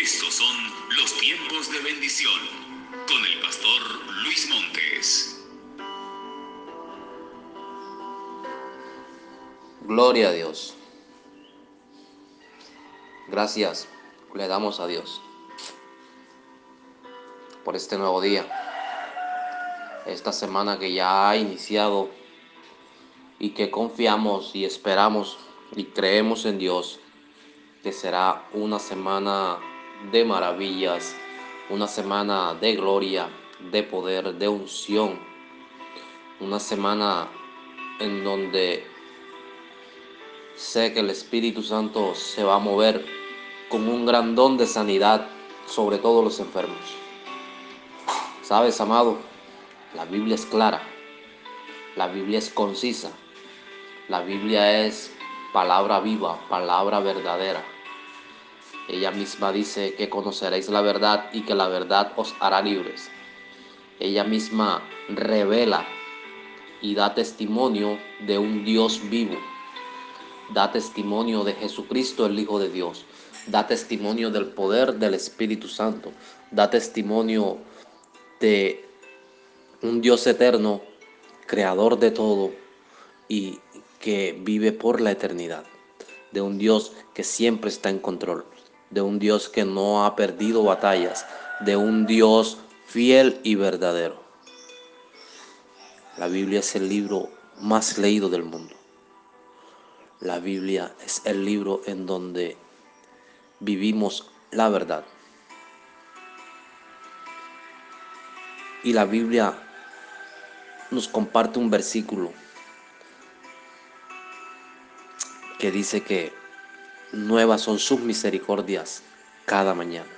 Estos son los tiempos de bendición con el pastor Luis Montes. Gloria a Dios. Gracias le damos a Dios por este nuevo día, esta semana que ya ha iniciado y que confiamos y esperamos y creemos en Dios que será una semana de maravillas, una semana de gloria, de poder, de unción, una semana en donde sé que el Espíritu Santo se va a mover con un gran don de sanidad sobre todos los enfermos. Sabes, amado, la Biblia es clara, la Biblia es concisa, la Biblia es palabra viva, palabra verdadera. Ella misma dice que conoceréis la verdad y que la verdad os hará libres. Ella misma revela y da testimonio de un Dios vivo. Da testimonio de Jesucristo, el Hijo de Dios. Da testimonio del poder del Espíritu Santo. Da testimonio de un Dios eterno, creador de todo y que vive por la eternidad. De un Dios que siempre está en control de un Dios que no ha perdido batallas, de un Dios fiel y verdadero. La Biblia es el libro más leído del mundo. La Biblia es el libro en donde vivimos la verdad. Y la Biblia nos comparte un versículo que dice que nuevas son sus misericordias cada mañana.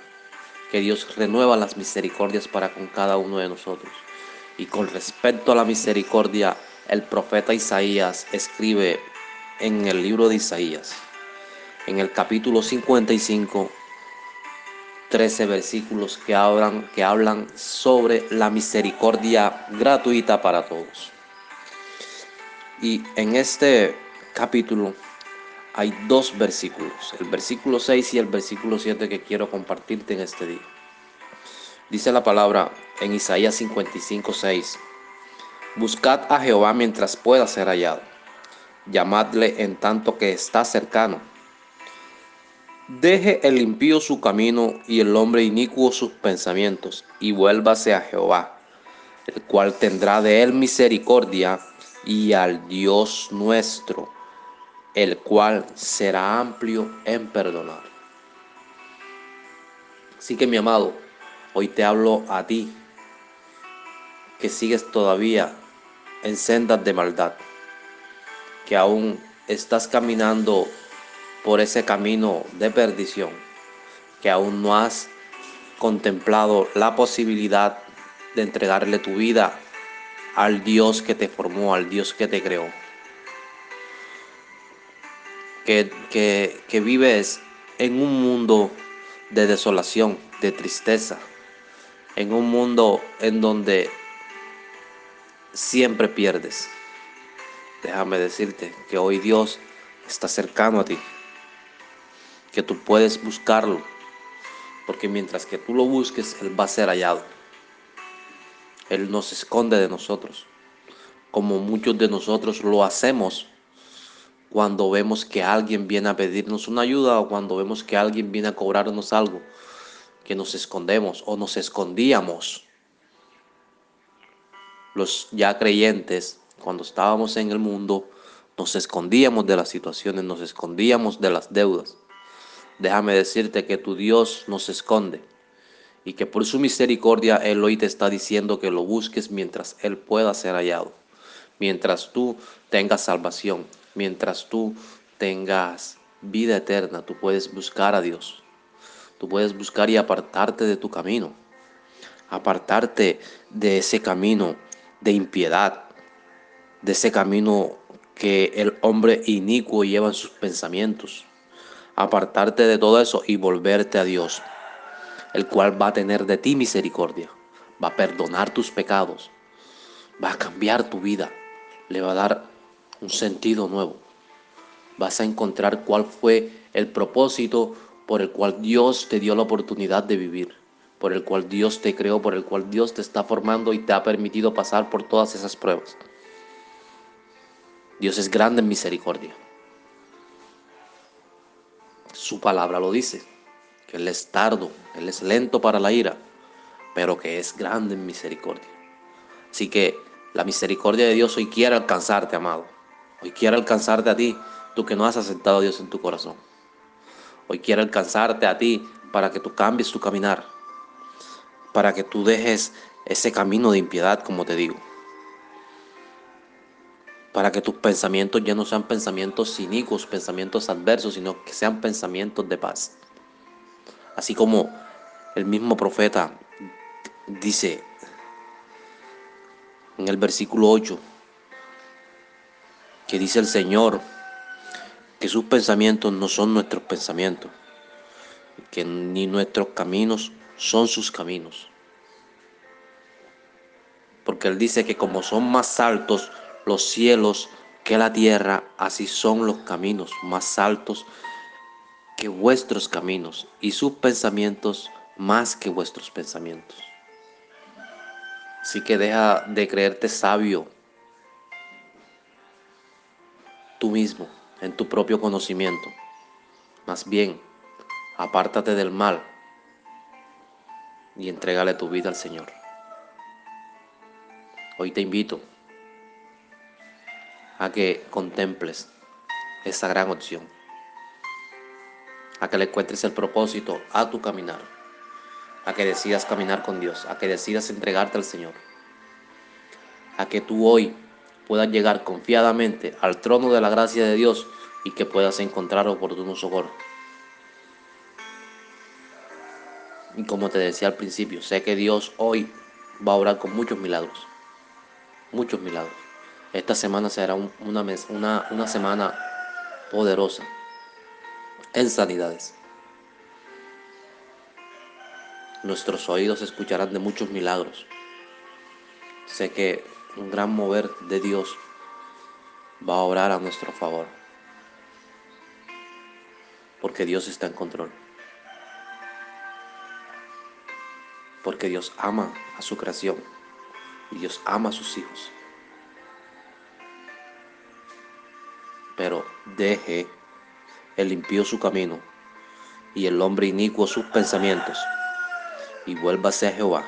Que Dios renueva las misericordias para con cada uno de nosotros. Y con respecto a la misericordia, el profeta Isaías escribe en el libro de Isaías, en el capítulo 55, 13 versículos que hablan, que hablan sobre la misericordia gratuita para todos. Y en este capítulo hay dos versículos, el versículo 6 y el versículo 7 que quiero compartirte en este día. Dice la palabra en Isaías 55, 6. Buscad a Jehová mientras pueda ser hallado. Llamadle en tanto que está cercano. Deje el impío su camino y el hombre inicuo sus pensamientos, y vuélvase a Jehová, el cual tendrá de él misericordia, y al Dios nuestro el cual será amplio en perdonar. Así que mi amado, hoy te hablo a ti que sigues todavía en sendas de maldad, que aún estás caminando por ese camino de perdición, que aún no has contemplado la posibilidad de entregarle tu vida al Dios que te formó, al Dios que te creó que, vives en un mundo de desolación, de tristeza, en un mundo en donde siempre pierdes. Déjame decirte que hoy Dios está cercano a ti, que tú puedes buscarlo, porque mientras que tú lo busques, Él va a ser hallado. Él nos esconde de nosotros, como muchos de nosotros lo hacemos cuando vemos que alguien viene a pedirnos una ayuda o cuando vemos que alguien viene a cobrarnos algo, que nos escondemos o nos escondíamos. Los ya creyentes, cuando estábamos en el mundo, nos escondíamos de las situaciones, nos escondíamos de las deudas. Déjame decirte que tu Dios nos esconde y que por su misericordia Él hoy te está diciendo que lo busques mientras Él pueda ser hallado, mientras tú tengas salvación mientras tú tengas vida eterna, tú puedes buscar a Dios. Tú puedes buscar y apartarte de tu camino. Apartarte de ese camino de impiedad, de ese camino que el hombre inicuo lleva en sus pensamientos. Apartarte de todo eso y volverte a Dios, el cual va a tener de ti misericordia, va a perdonar tus pecados, va a cambiar tu vida, le va a dar un sentido nuevo. Vas a encontrar cuál fue el propósito por el cual Dios te dio la oportunidad de vivir, por el cual Dios te creó, por el cual Dios te está formando y te ha permitido pasar por todas esas pruebas. Dios es grande en misericordia. Su palabra lo dice, que Él es tardo, Él es lento para la ira, pero que es grande en misericordia. Así que la misericordia de Dios hoy quiere alcanzarte, amado. Hoy quiere alcanzarte a ti, tú que no has aceptado a Dios en tu corazón. Hoy quiere alcanzarte a ti para que tú cambies tu caminar, para que tú dejes ese camino de impiedad, como te digo. Para que tus pensamientos ya no sean pensamientos cínicos, pensamientos adversos, sino que sean pensamientos de paz. Así como el mismo profeta dice en el versículo 8, que dice el Señor que sus pensamientos no son nuestros pensamientos, que ni nuestros caminos son sus caminos. Porque Él dice que como son más altos los cielos que la tierra, así son los caminos más altos que vuestros caminos y sus pensamientos más que vuestros pensamientos. Así que deja de creerte sabio tú mismo, en tu propio conocimiento. Más bien, apártate del mal y entrégale tu vida al Señor. Hoy te invito a que contemples esa gran opción, a que le encuentres el propósito a tu caminar a que decidas caminar con Dios, a que decidas entregarte al Señor, a que tú hoy puedas llegar confiadamente al trono de la gracia de Dios y que puedas encontrar oportuno socorro. Y como te decía al principio, sé que Dios hoy va a orar con muchos milagros, muchos milagros. Esta semana será una, una, una semana poderosa en sanidades. Nuestros oídos escucharán de muchos milagros. Sé que un gran mover de Dios va a orar a nuestro favor. Porque Dios está en control. Porque Dios ama a su creación y Dios ama a sus hijos. Pero deje el impío su camino y el hombre inicuo sus pensamientos y vuélvase a Jehová,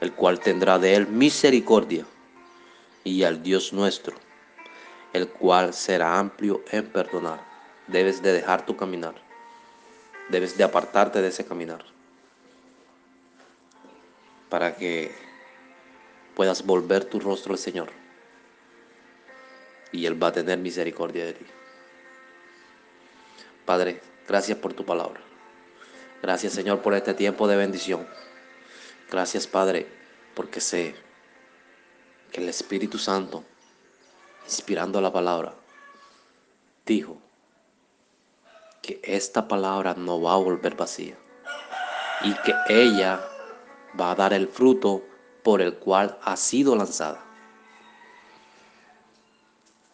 el cual tendrá de él misericordia, y al Dios nuestro, el cual será amplio en perdonar. Debes de dejar tu caminar, debes de apartarte de ese caminar, para que puedas volver tu rostro al Señor, y Él va a tener misericordia de ti. Padre, gracias por tu palabra. Gracias Señor por este tiempo de bendición. Gracias Padre porque sé que el Espíritu Santo, inspirando la palabra, dijo que esta palabra no va a volver vacía y que ella va a dar el fruto por el cual ha sido lanzada.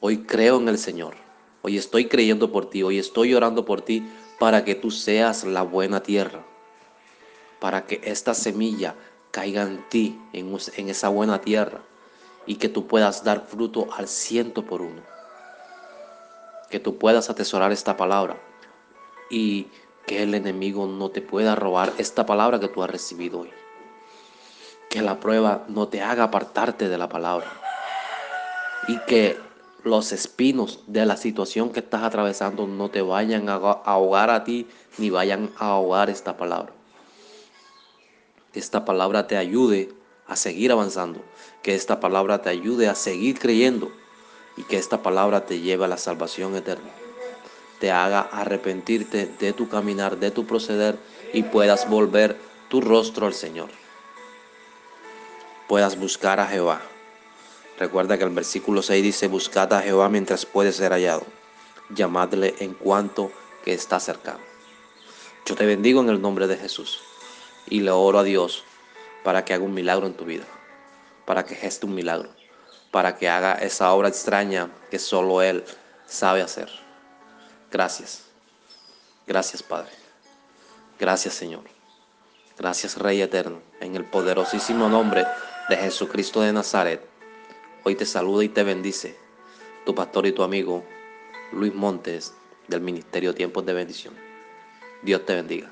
Hoy creo en el Señor. Hoy estoy creyendo por ti. Hoy estoy orando por ti para que tú seas la buena tierra, para que esta semilla caiga en ti, en, esa buena tierra, y que tú puedas dar fruto al ciento por uno. Que tú puedas atesorar esta palabra y que el enemigo no te pueda robar esta palabra que tú has recibido hoy. Que la prueba no te haga apartarte de la palabra. Y que los espinos de la situación que estás atravesando no te vayan a ahogar a ti ni vayan a ahogar esta palabra. Esta palabra te ayude a seguir avanzando, que esta palabra te ayude a seguir creyendo y que esta palabra te lleve a la salvación eterna. Te haga arrepentirte de tu caminar, de tu proceder y puedas volver tu rostro al Señor. Puedas buscar a Jehová Recuerda que el versículo 6 dice, buscad a Jehová mientras puede ser hallado, llamadle en cuanto que está cercano. Yo te bendigo en el nombre de Jesús y le oro a Dios para que haga un milagro en tu vida, para que geste un milagro, para que haga esa obra extraña que solo Él sabe hacer. Gracias. Gracias, Padre. Gracias Señor. Gracias Rey Eterno. En el poderosísimo nombre de Jesucristo de Nazaret. Hoy te saluda y te bendice tu pastor y tu amigo Luis Montes del Ministerio Tiempos de Bendición. Dios te bendiga.